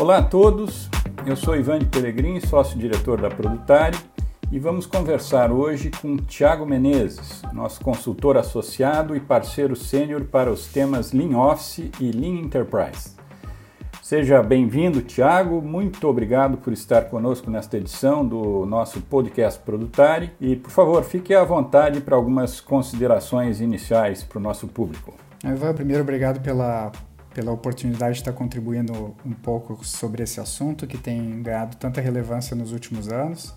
Olá a todos, eu sou Ivan de Pelegrini, sócio-diretor da Produtari, e vamos conversar hoje com Tiago Menezes, nosso consultor associado e parceiro sênior para os temas Lean Office e Lean Enterprise. Seja bem-vindo, Tiago. Muito obrigado por estar conosco nesta edição do nosso podcast Produtari. E, por favor, fique à vontade para algumas considerações iniciais para o nosso público. Ivan, primeiro, obrigado pela, pela oportunidade de estar contribuindo um pouco sobre esse assunto que tem ganhado tanta relevância nos últimos anos.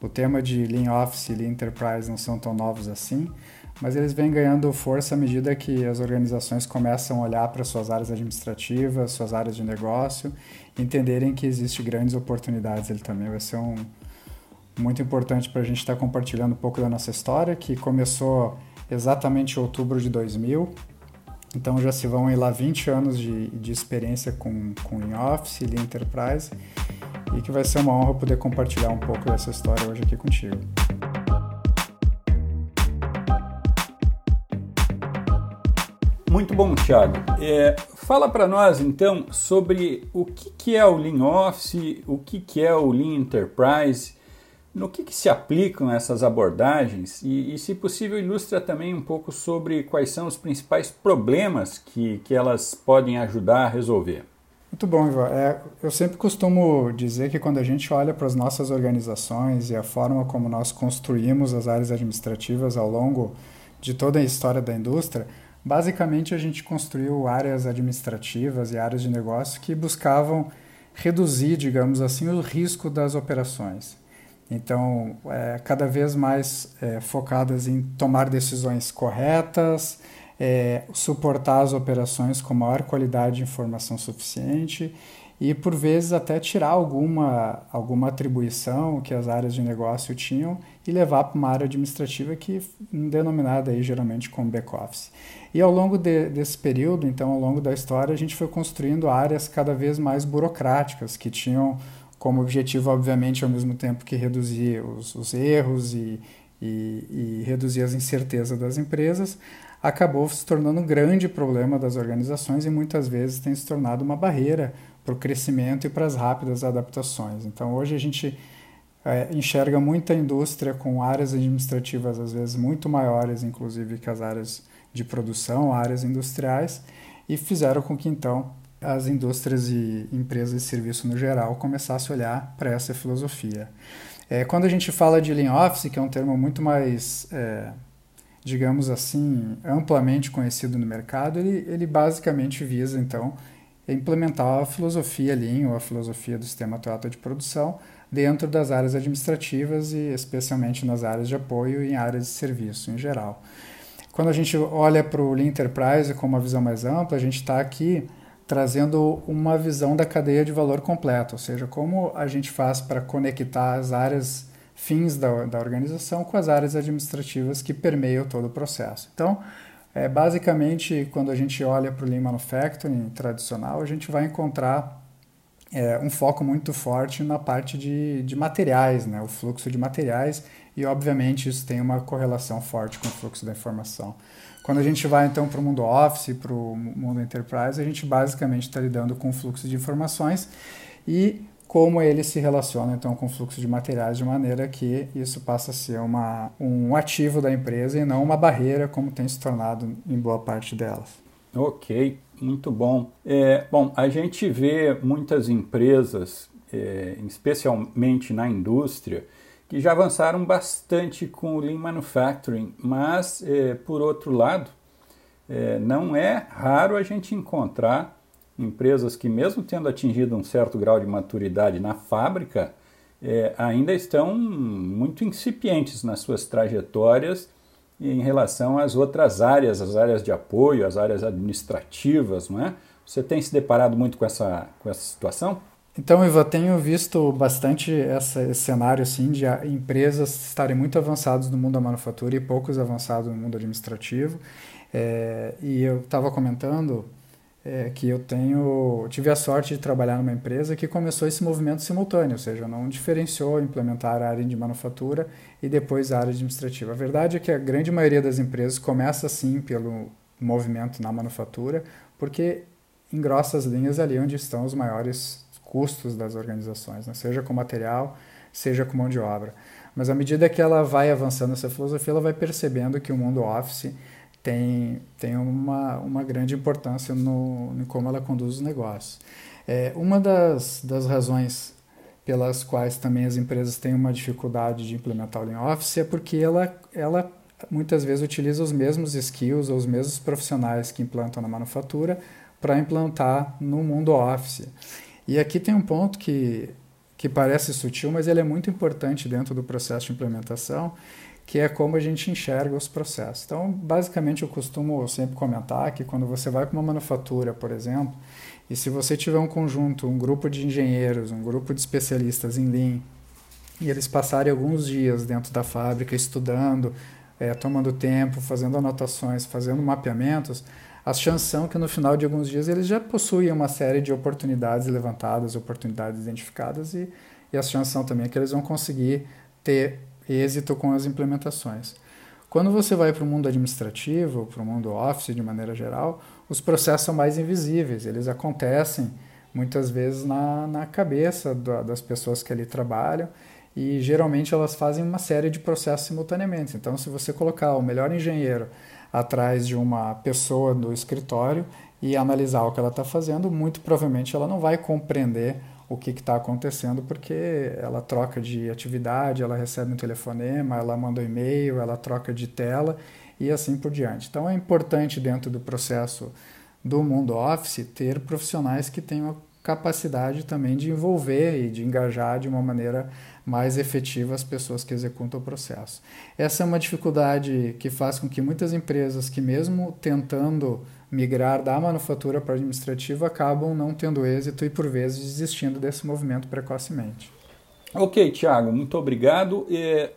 O tema de Lean Office e Lean Enterprise não são tão novos assim, mas eles vêm ganhando força à medida que as organizações começam a olhar para suas áreas administrativas, suas áreas de negócio, entenderem que existem grandes oportunidades ali também. Vai ser um, muito importante para a gente estar compartilhando um pouco da nossa história, que começou exatamente em outubro de 2000. Então já se vão lá 20 anos de, de experiência com, com Lean Office, Lean Enterprise, e que vai ser uma honra poder compartilhar um pouco dessa história hoje aqui contigo. Muito bom, Thiago. É, fala para nós então sobre o que, que é o Lean Office, o que, que é o Lean Enterprise, no que, que se aplicam essas abordagens e, e, se possível, ilustra também um pouco sobre quais são os principais problemas que, que elas podem ajudar a resolver. Muito bom, Ivan. É, eu sempre costumo dizer que quando a gente olha para as nossas organizações e a forma como nós construímos as áreas administrativas ao longo de toda a história da indústria, Basicamente, a gente construiu áreas administrativas e áreas de negócio que buscavam reduzir, digamos assim, o risco das operações. Então, é, cada vez mais é, focadas em tomar decisões corretas, é, suportar as operações com maior qualidade de informação suficiente e por vezes até tirar alguma, alguma atribuição que as áreas de negócio tinham e levar para uma área administrativa que denominada aí geralmente como back-office. E ao longo de, desse período, então ao longo da história, a gente foi construindo áreas cada vez mais burocráticas que tinham como objetivo, obviamente, ao mesmo tempo que reduzir os, os erros e, e, e reduzir as incertezas das empresas, acabou se tornando um grande problema das organizações e muitas vezes tem se tornado uma barreira para o crescimento e para as rápidas adaptações. Então, hoje a gente é, enxerga muita indústria com áreas administrativas, às vezes, muito maiores, inclusive, que as áreas de produção, áreas industriais, e fizeram com que, então, as indústrias e empresas de serviço no geral começassem a olhar para essa filosofia. É, quando a gente fala de Lean Office, que é um termo muito mais, é, digamos assim, amplamente conhecido no mercado, ele, ele basicamente visa, então, implementar a filosofia Lean ou a filosofia do sistema Toyota de produção dentro das áreas administrativas e especialmente nas áreas de apoio e em áreas de serviço em geral. Quando a gente olha para o Lean Enterprise com uma visão mais ampla, a gente está aqui trazendo uma visão da cadeia de valor completa, ou seja, como a gente faz para conectar as áreas fins da, da organização com as áreas administrativas que permeiam todo o processo. Então, é, basicamente, quando a gente olha para o Lean Manufacturing tradicional, a gente vai encontrar é, um foco muito forte na parte de, de materiais, né? o fluxo de materiais, e obviamente isso tem uma correlação forte com o fluxo da informação. Quando a gente vai então para o mundo Office, para o mundo Enterprise, a gente basicamente está lidando com o fluxo de informações e como ele se relaciona então com o fluxo de materiais de maneira que isso passa a ser uma, um ativo da empresa e não uma barreira como tem se tornado em boa parte delas. Ok, muito bom. É, bom, a gente vê muitas empresas, é, especialmente na indústria, que já avançaram bastante com o Lean Manufacturing, mas, é, por outro lado, é, não é raro a gente encontrar empresas que, mesmo tendo atingido um certo grau de maturidade na fábrica, é, ainda estão muito incipientes nas suas trajetórias em relação às outras áreas, as áreas de apoio, as áreas administrativas, não é? Você tem se deparado muito com essa, com essa situação? Então, Iva, tenho visto bastante essa, esse cenário assim, de empresas estarem muito avançadas no mundo da manufatura e poucos avançados no mundo administrativo. É, e eu estava comentando é, que eu tenho tive a sorte de trabalhar numa empresa que começou esse movimento simultâneo, ou seja, não diferenciou implementar a área de manufatura e depois a área administrativa. A verdade é que a grande maioria das empresas começa assim pelo movimento na manufatura, porque em grossas linhas ali onde estão os maiores custos das organizações, né? seja com material, seja com mão de obra. Mas à medida que ela vai avançando essa filosofia, ela vai percebendo que o mundo office tem, tem uma, uma grande importância no, no como ela conduz os negócios. É, uma das, das razões pelas quais também as empresas têm uma dificuldade de implementar o Lean Office é porque ela, ela muitas vezes utiliza os mesmos skills ou os mesmos profissionais que implantam na manufatura para implantar no mundo Office. E aqui tem um ponto que, que parece sutil, mas ele é muito importante dentro do processo de implementação, que é como a gente enxerga os processos. Então, basicamente, eu costumo sempre comentar que quando você vai para uma manufatura, por exemplo, e se você tiver um conjunto, um grupo de engenheiros, um grupo de especialistas em Lean, e eles passarem alguns dias dentro da fábrica estudando, é, tomando tempo, fazendo anotações, fazendo mapeamentos, as chances são que no final de alguns dias eles já possuem uma série de oportunidades levantadas, oportunidades identificadas, e, e as chances são também que eles vão conseguir ter êxito com as implementações. Quando você vai para o mundo administrativo, para o mundo office de maneira geral, os processos são mais invisíveis, eles acontecem muitas vezes na, na cabeça da, das pessoas que ali trabalham e geralmente elas fazem uma série de processos simultaneamente. Então, se você colocar o melhor engenheiro atrás de uma pessoa do escritório e analisar o que ela está fazendo, muito provavelmente ela não vai compreender o que está acontecendo, porque ela troca de atividade, ela recebe um telefonema, ela manda um e-mail, ela troca de tela e assim por diante. Então é importante dentro do processo do mundo office ter profissionais que tenham capacidade também de envolver e de engajar de uma maneira mais efetiva as pessoas que executam o processo. Essa é uma dificuldade que faz com que muitas empresas que mesmo tentando migrar da manufatura para a administrativa acabam não tendo êxito e por vezes desistindo desse movimento precocemente. Ok, Tiago, muito obrigado.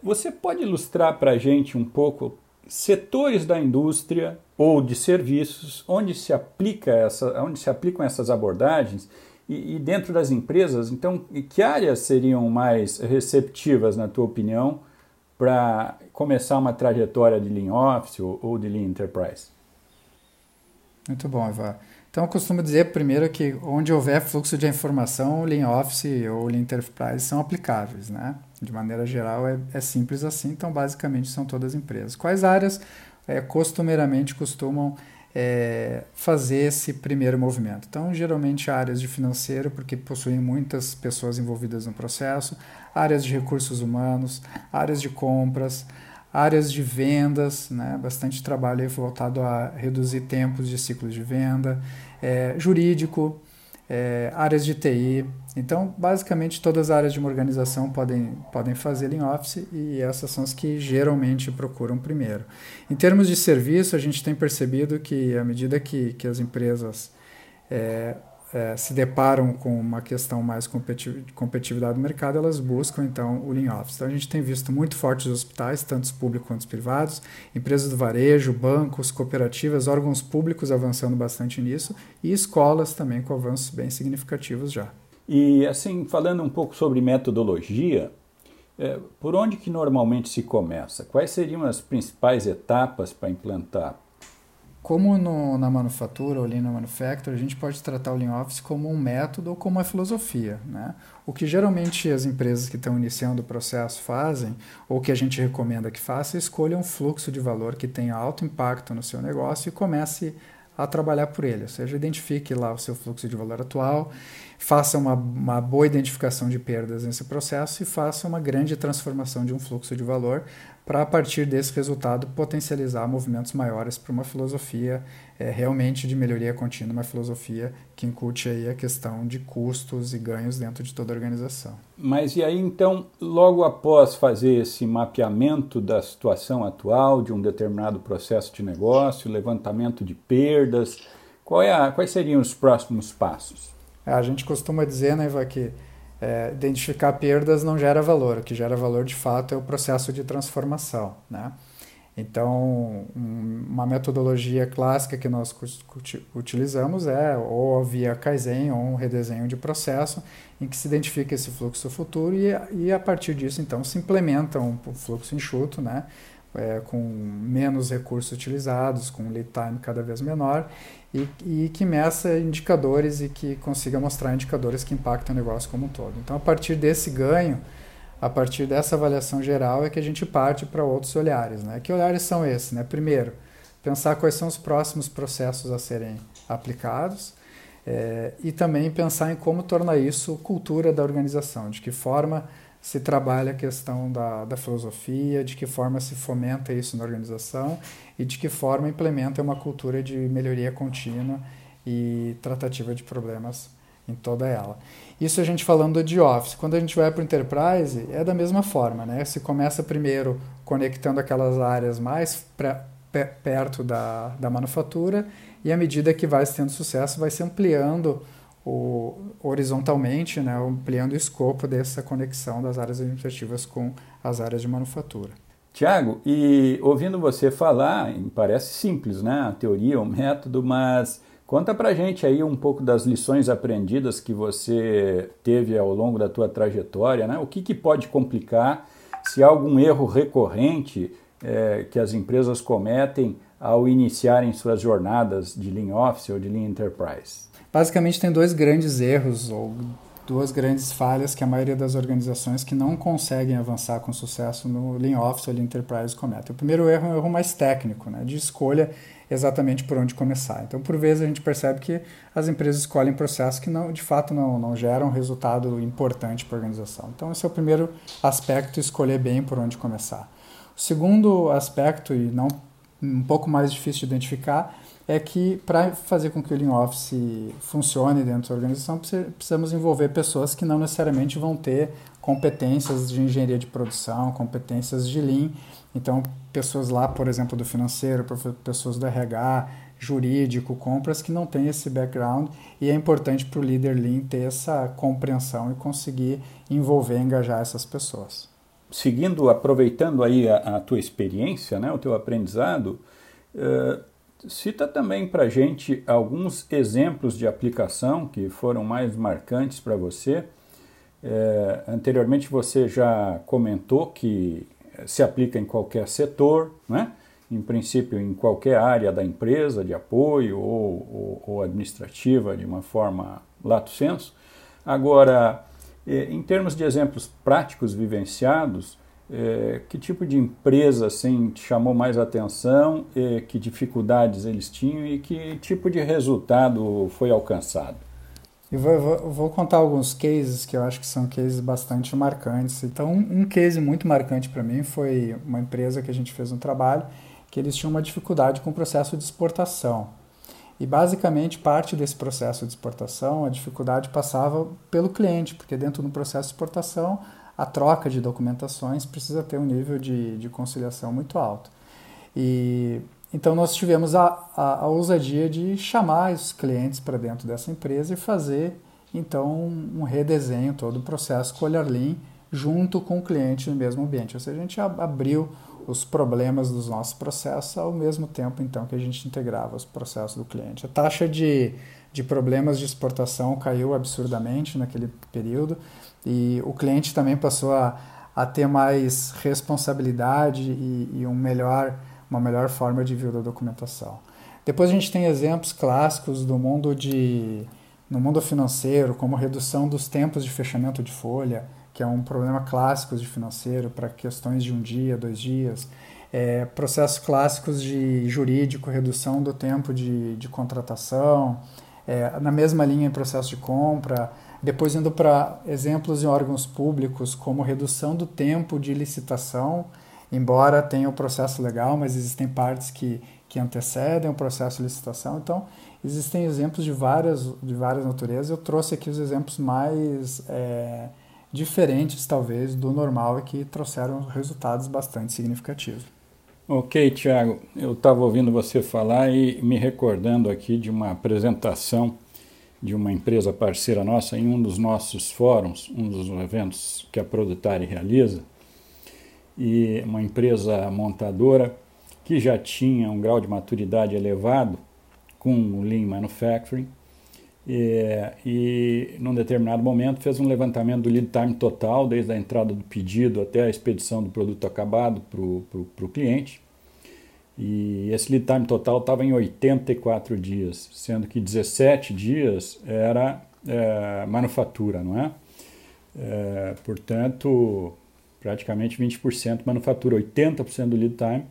Você pode ilustrar para a gente um pouco setores da indústria ou de serviços onde se aplica essa, onde se aplicam essas abordagens e, e, dentro das empresas, então, que áreas seriam mais receptivas, na tua opinião, para começar uma trajetória de Lean Office ou, ou de Lean Enterprise? Muito bom, Ivan. Então, eu costumo dizer primeiro que onde houver fluxo de informação, o Lean Office ou Lean Enterprise são aplicáveis, né? De maneira geral, é, é simples assim, então, basicamente, são todas empresas. Quais áreas é, costumeiramente costumam é, fazer esse primeiro movimento. Então, geralmente áreas de financeiro, porque possuem muitas pessoas envolvidas no processo, áreas de recursos humanos, áreas de compras, áreas de vendas, né, bastante trabalho voltado a reduzir tempos de ciclos de venda, é, jurídico, é, áreas de TI. Então, basicamente, todas as áreas de uma organização podem, podem fazer em Office e essas são as que geralmente procuram primeiro. Em termos de serviço, a gente tem percebido que, à medida que, que as empresas é, é, se deparam com uma questão mais de competitividade do mercado, elas buscam então o Lean Office. Então a gente tem visto muito fortes hospitais, tanto os públicos quanto os privados, empresas do varejo, bancos, cooperativas, órgãos públicos avançando bastante nisso e escolas também com avanços bem significativos já. E assim, falando um pouco sobre metodologia, é, por onde que normalmente se começa? Quais seriam as principais etapas para implantar como no, na manufatura ou Lean Manufacturing, a gente pode tratar o Lean Office como um método ou como uma filosofia. Né? O que geralmente as empresas que estão iniciando o processo fazem, ou que a gente recomenda que faça, é escolha um fluxo de valor que tenha alto impacto no seu negócio e comece a trabalhar por ele. Ou seja, identifique lá o seu fluxo de valor atual, faça uma, uma boa identificação de perdas nesse processo e faça uma grande transformação de um fluxo de valor para a partir desse resultado potencializar movimentos maiores para uma filosofia é, realmente de melhoria contínua, uma filosofia que incute aí a questão de custos e ganhos dentro de toda a organização. Mas e aí então, logo após fazer esse mapeamento da situação atual de um determinado processo de negócio, levantamento de perdas, é a, quais seriam os próximos passos? A gente costuma dizer, né, Iva, que é, identificar perdas não gera valor. O que gera valor de fato é o processo de transformação. Né? Então, uma metodologia clássica que nós utilizamos é ou via Kaizen ou um redesenho de processo, em que se identifica esse fluxo futuro e, e a partir disso, então, se implementa um fluxo enxuto, né? é, com menos recursos utilizados, com lead time cada vez menor e, e, que meça indicadores e que consiga mostrar indicadores que impactam o negócio como um todo. Então, a partir desse ganho, a partir dessa avaliação geral é que a gente parte para outros olhares. Né? Que olhares são esses? Né? Primeiro, pensar quais são os próximos processos a serem aplicados é, e também pensar em como tornar isso cultura da organização, de que forma se trabalha a questão da, da filosofia, de que forma se fomenta isso na organização e de que forma implementa uma cultura de melhoria contínua e tratativa de problemas em toda ela. Isso a gente falando de Office. Quando a gente vai para o Enterprise, é da mesma forma. Né? Se começa primeiro conectando aquelas áreas mais perto da, da manufatura e à medida que vai tendo sucesso, vai se ampliando o, horizontalmente, né, ampliando o escopo dessa conexão das áreas administrativas com as áreas de manufatura. Tiago, e ouvindo você falar, parece simples, né, a teoria, o método, mas conta pra gente aí um pouco das lições aprendidas que você teve ao longo da tua trajetória, né, o que, que pode complicar, se há algum erro recorrente é, que as empresas cometem ao iniciarem suas jornadas de Lean Office ou de Lean Enterprise. Basicamente, tem dois grandes erros ou duas grandes falhas que a maioria das organizações que não conseguem avançar com sucesso no Lean Office ou Lean Enterprise cometem. O primeiro erro é um erro mais técnico, né, de escolha exatamente por onde começar. Então, por vezes, a gente percebe que as empresas escolhem processos que não, de fato não, não geram resultado importante para a organização. Então, esse é o primeiro aspecto, escolher bem por onde começar. O segundo aspecto, e não um pouco mais difícil de identificar, é que para fazer com que o Lean Office funcione dentro da organização, precisamos envolver pessoas que não necessariamente vão ter competências de engenharia de produção, competências de Lean. Então, pessoas lá, por exemplo, do financeiro, pessoas do RH, jurídico, compras, que não têm esse background e é importante para o líder Lean ter essa compreensão e conseguir envolver, engajar essas pessoas. Seguindo, aproveitando aí a, a tua experiência, né, o teu aprendizado, uh, Cita também para gente alguns exemplos de aplicação que foram mais marcantes para você. É, anteriormente você já comentou que se aplica em qualquer setor, né? em princípio em qualquer área da empresa, de apoio ou, ou, ou administrativa, de uma forma lato senso. Agora, é, em termos de exemplos práticos vivenciados, é, que tipo de empresa assim, chamou mais atenção, é, que dificuldades eles tinham e que tipo de resultado foi alcançado? Eu vou, vou, contar alguns cases que eu acho que são cases bastante marcantes. Então, um, um case muito marcante para mim foi uma empresa que a gente fez um trabalho que eles tinham uma dificuldade com o processo de exportação. E basicamente parte desse processo de exportação, a dificuldade passava pelo cliente, porque dentro do processo de exportação a troca de documentações precisa ter um nível de, de conciliação muito alto. E então nós tivemos a, a, a ousadia de chamar os clientes para dentro dessa empresa e fazer então um redesenho todo o processo com o Olhar Lean junto com o cliente no mesmo ambiente. Ou seja, a gente abriu os problemas dos nossos processos ao mesmo tempo então que a gente integrava os processos do cliente. A taxa de, de problemas de exportação caiu absurdamente naquele período. E o cliente também passou a, a ter mais responsabilidade e, e um melhor, uma melhor forma de ver da documentação. Depois a gente tem exemplos clássicos do mundo de no mundo financeiro, como redução dos tempos de fechamento de folha, que é um problema clássico de financeiro para questões de um dia, dois dias. É, processos clássicos de jurídico, redução do tempo de, de contratação, é, na mesma linha em processo de compra, depois, indo para exemplos em órgãos públicos, como redução do tempo de licitação, embora tenha o processo legal, mas existem partes que, que antecedem o processo de licitação. Então, existem exemplos de várias, de várias naturezas. Eu trouxe aqui os exemplos mais é, diferentes, talvez, do normal e que trouxeram resultados bastante significativos. Ok, Tiago, eu estava ouvindo você falar e me recordando aqui de uma apresentação de uma empresa parceira nossa em um dos nossos fóruns, um dos eventos que a Produtari realiza, e uma empresa montadora que já tinha um grau de maturidade elevado com o Lean Manufacturing E, e num determinado momento fez um levantamento do lead time total, desde a entrada do pedido até a expedição do produto acabado para o cliente. E esse lead time total estava em 84 dias, sendo que 17 dias era é, manufatura, não é? é? Portanto, praticamente 20% manufatura, 80% do lead time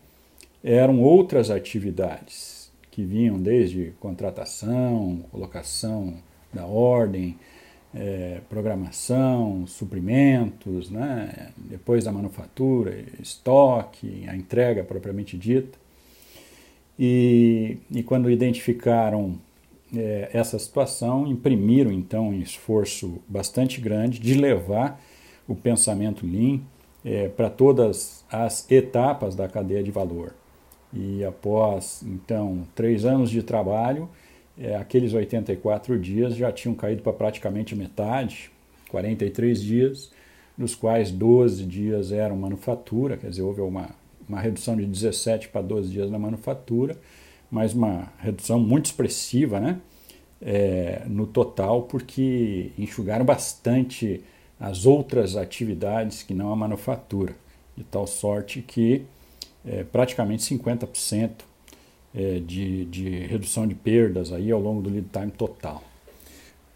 eram outras atividades que vinham desde contratação, colocação da ordem, é, programação, suprimentos, né? depois da manufatura, estoque, a entrega propriamente dita. E, e quando identificaram é, essa situação, imprimiram então um esforço bastante grande de levar o pensamento Lean é, para todas as etapas da cadeia de valor. E após então três anos de trabalho, é, aqueles 84 dias já tinham caído para praticamente metade, 43 dias, dos quais 12 dias eram manufatura, quer dizer, houve uma uma redução de 17 para 12 dias na manufatura, mas uma redução muito expressiva né? É, no total, porque enxugaram bastante as outras atividades que não a manufatura, de tal sorte que é, praticamente 50% é, de, de redução de perdas aí ao longo do lead time total.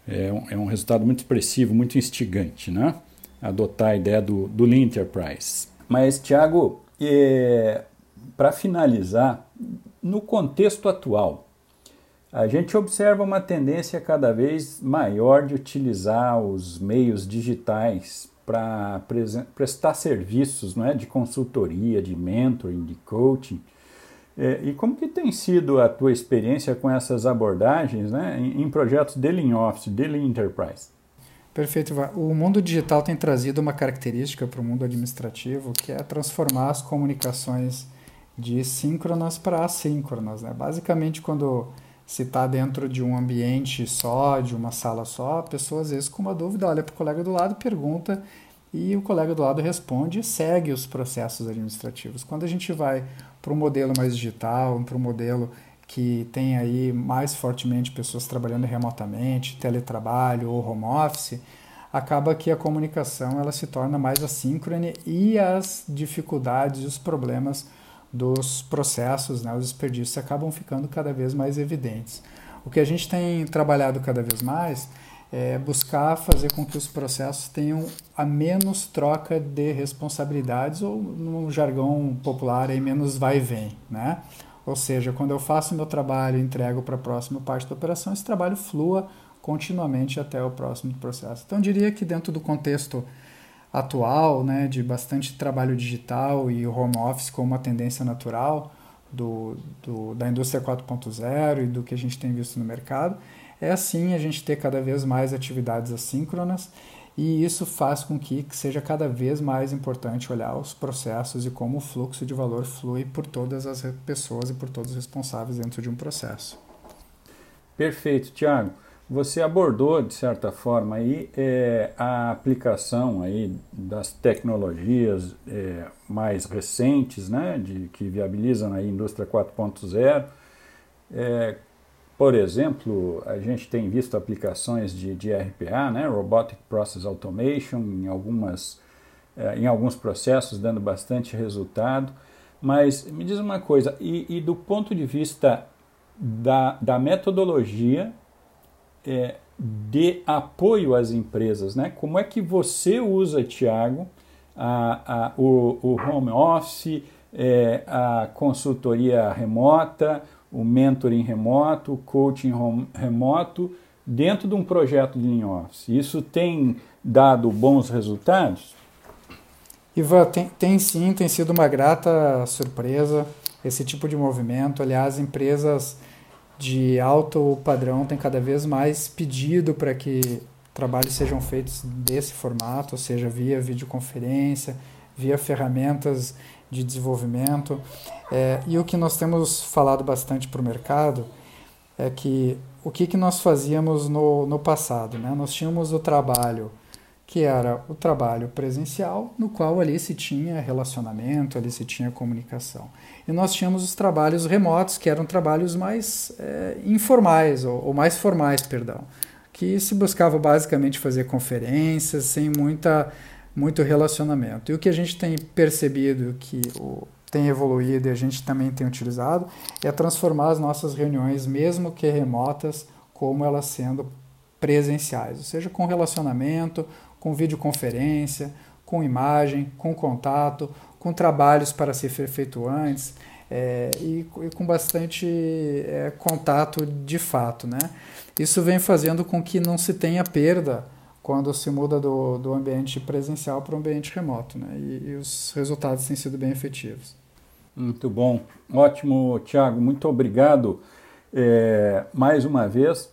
É um, é um resultado muito expressivo, muito instigante, né? adotar a ideia do, do Lean Enterprise. Mas, Tiago, é, Para finalizar, no contexto atual, a gente observa uma tendência cada vez maior de utilizar os meios digitais para prestar serviços não é, de consultoria, de mentoring, de coaching. É, e como que tem sido a tua experiência com essas abordagens né, em, em projetos de Lean Office, de Lean Enterprise? Perfeito. O mundo digital tem trazido uma característica para o mundo administrativo que é transformar as comunicações de síncronas para assíncronas. Né? Basicamente, quando se está dentro de um ambiente só, de uma sala só, a pessoa às vezes com uma dúvida olha para o colega do lado, pergunta e o colega do lado responde e segue os processos administrativos. Quando a gente vai para um modelo mais digital, para um modelo que tem aí mais fortemente pessoas trabalhando remotamente, teletrabalho ou home office, acaba que a comunicação ela se torna mais assíncrone e as dificuldades, os problemas dos processos, né, os desperdícios acabam ficando cada vez mais evidentes. O que a gente tem trabalhado cada vez mais é buscar fazer com que os processos tenham a menos troca de responsabilidades ou, no jargão popular, aí, menos vai e vem, né? Ou seja, quando eu faço meu trabalho e entrego para a próxima parte da operação, esse trabalho flua continuamente até o próximo processo. Então, eu diria que dentro do contexto atual, né, de bastante trabalho digital e home office como uma tendência natural do, do, da indústria 4.0 e do que a gente tem visto no mercado, é assim a gente ter cada vez mais atividades assíncronas e isso faz com que seja cada vez mais importante olhar os processos e como o fluxo de valor flui por todas as pessoas e por todos os responsáveis dentro de um processo. Perfeito, Tiago. Você abordou, de certa forma, aí, é, a aplicação aí das tecnologias é, mais recentes, né, de, que viabilizam a indústria 4.0. É, por exemplo, a gente tem visto aplicações de, de RPA, né, Robotic Process Automation, em, algumas, eh, em alguns processos, dando bastante resultado. Mas me diz uma coisa, e, e do ponto de vista da, da metodologia é, de apoio às empresas, né? como é que você usa, Tiago, o, o home office, é, a consultoria remota, o mentoring remoto, o coaching remoto, dentro de um projeto de Lean Office. Isso tem dado bons resultados? Ivan, tem, tem sim, tem sido uma grata surpresa esse tipo de movimento. Aliás, empresas de alto padrão têm cada vez mais pedido para que trabalhos sejam feitos desse formato, ou seja, via videoconferência, via ferramentas de desenvolvimento. É, e o que nós temos falado bastante para o mercado é que o que, que nós fazíamos no, no passado? Né? Nós tínhamos o trabalho que era o trabalho presencial, no qual ali se tinha relacionamento, ali se tinha comunicação. E nós tínhamos os trabalhos remotos, que eram trabalhos mais é, informais, ou, ou, mais formais, perdão. que se buscava basicamente fazer conferências sem muita, muito relacionamento. E o que a gente tem percebido que o, tem evoluído e a gente também tem utilizado é transformar as nossas reuniões, mesmo que remotas, como elas sendo presenciais, ou seja, com relacionamento, com videoconferência, com imagem, com contato, com trabalhos para ser feito antes é, e, e, com bastante é, contato de fato. Né? Isso vem fazendo com que não se tenha perda quando se muda do, do ambiente presencial para o ambiente remoto, né? E, e, os resultados têm sido bem efetivos. Muito bom, ótimo, Tiago, muito obrigado é, mais uma vez.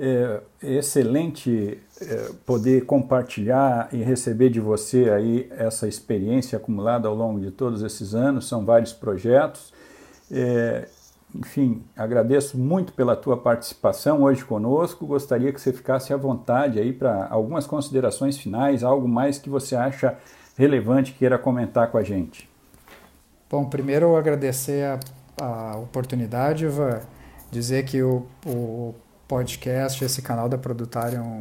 É, excelente é, poder compartilhar e receber de você aí essa experiência acumulada ao longo de todos esses anos. São vários projetos. É, enfim, agradeço muito pela tua participação hoje conosco. Gostaria que você ficasse à vontade aí para algumas considerações finais, algo mais que você acha relevante queira comentar com a gente. Bom, primeiro eu agradecer a, a oportunidade, Ivan, dizer que o, o podcast, esse canal da Produtária é um,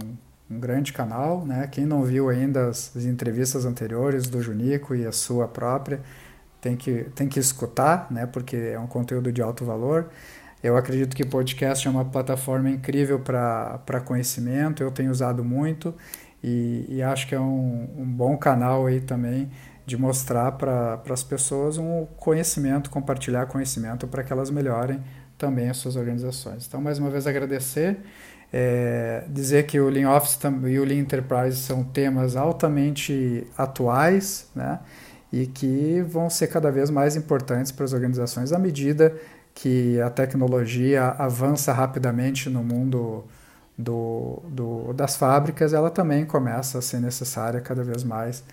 um, grande canal, né? Quem não viu ainda as, as, entrevistas anteriores do Junico e a sua própria, tem que, tem que escutar, né? Porque é um conteúdo de alto valor. Eu acredito que podcast é uma plataforma incrível para conhecimento, eu tenho usado muito e, e acho que é um, um bom canal aí também de mostrar para as pessoas um conhecimento, compartilhar conhecimento para que elas melhorem também as suas organizações. Então, mais uma vez, agradecer, é, dizer que o Lean Office e o Lean Enterprise são temas altamente atuais, né? E que vão ser cada vez mais importantes para as organizações à medida que a tecnologia avança rapidamente no mundo do, do, das fábricas, ela também começa a ser necessária cada vez mais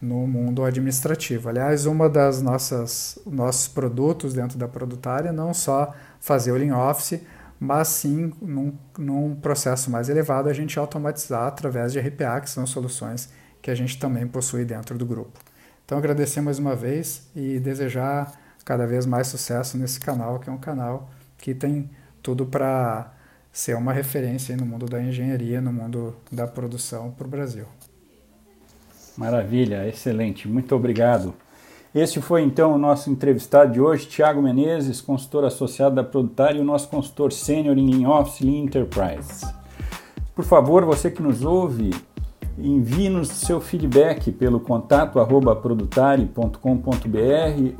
no mundo administrativo. Aliás, uma das nossas nossos produtos dentro da produtária não só fazer o Lean Office, mas sim, num, num processo mais elevado, a gente automatizar através de RPA, que são soluções que a gente também possui dentro do grupo. Então, agradecer mais uma vez e desejar cada vez mais sucesso nesse canal, que é um canal que tem tudo para ser uma referência no mundo da engenharia, no mundo da produção para o Brasil. Maravilha, excelente, muito obrigado. Este foi então o nosso entrevistado de hoje, Tiago Menezes, consultor associado da Produtária e o nosso consultor sênior em Office Lean Enterprise. Por favor, você que nos ouve, envie-nos seu feedback pelo contato arroba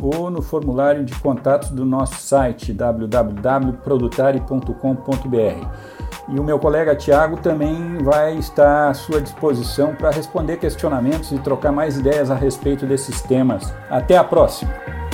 ou no formulário de contatos do nosso site www.produtari.com.br. E o meu colega Tiago também vai estar à sua disposição para responder questionamentos e trocar mais ideias a respeito desses temas. Até a próxima!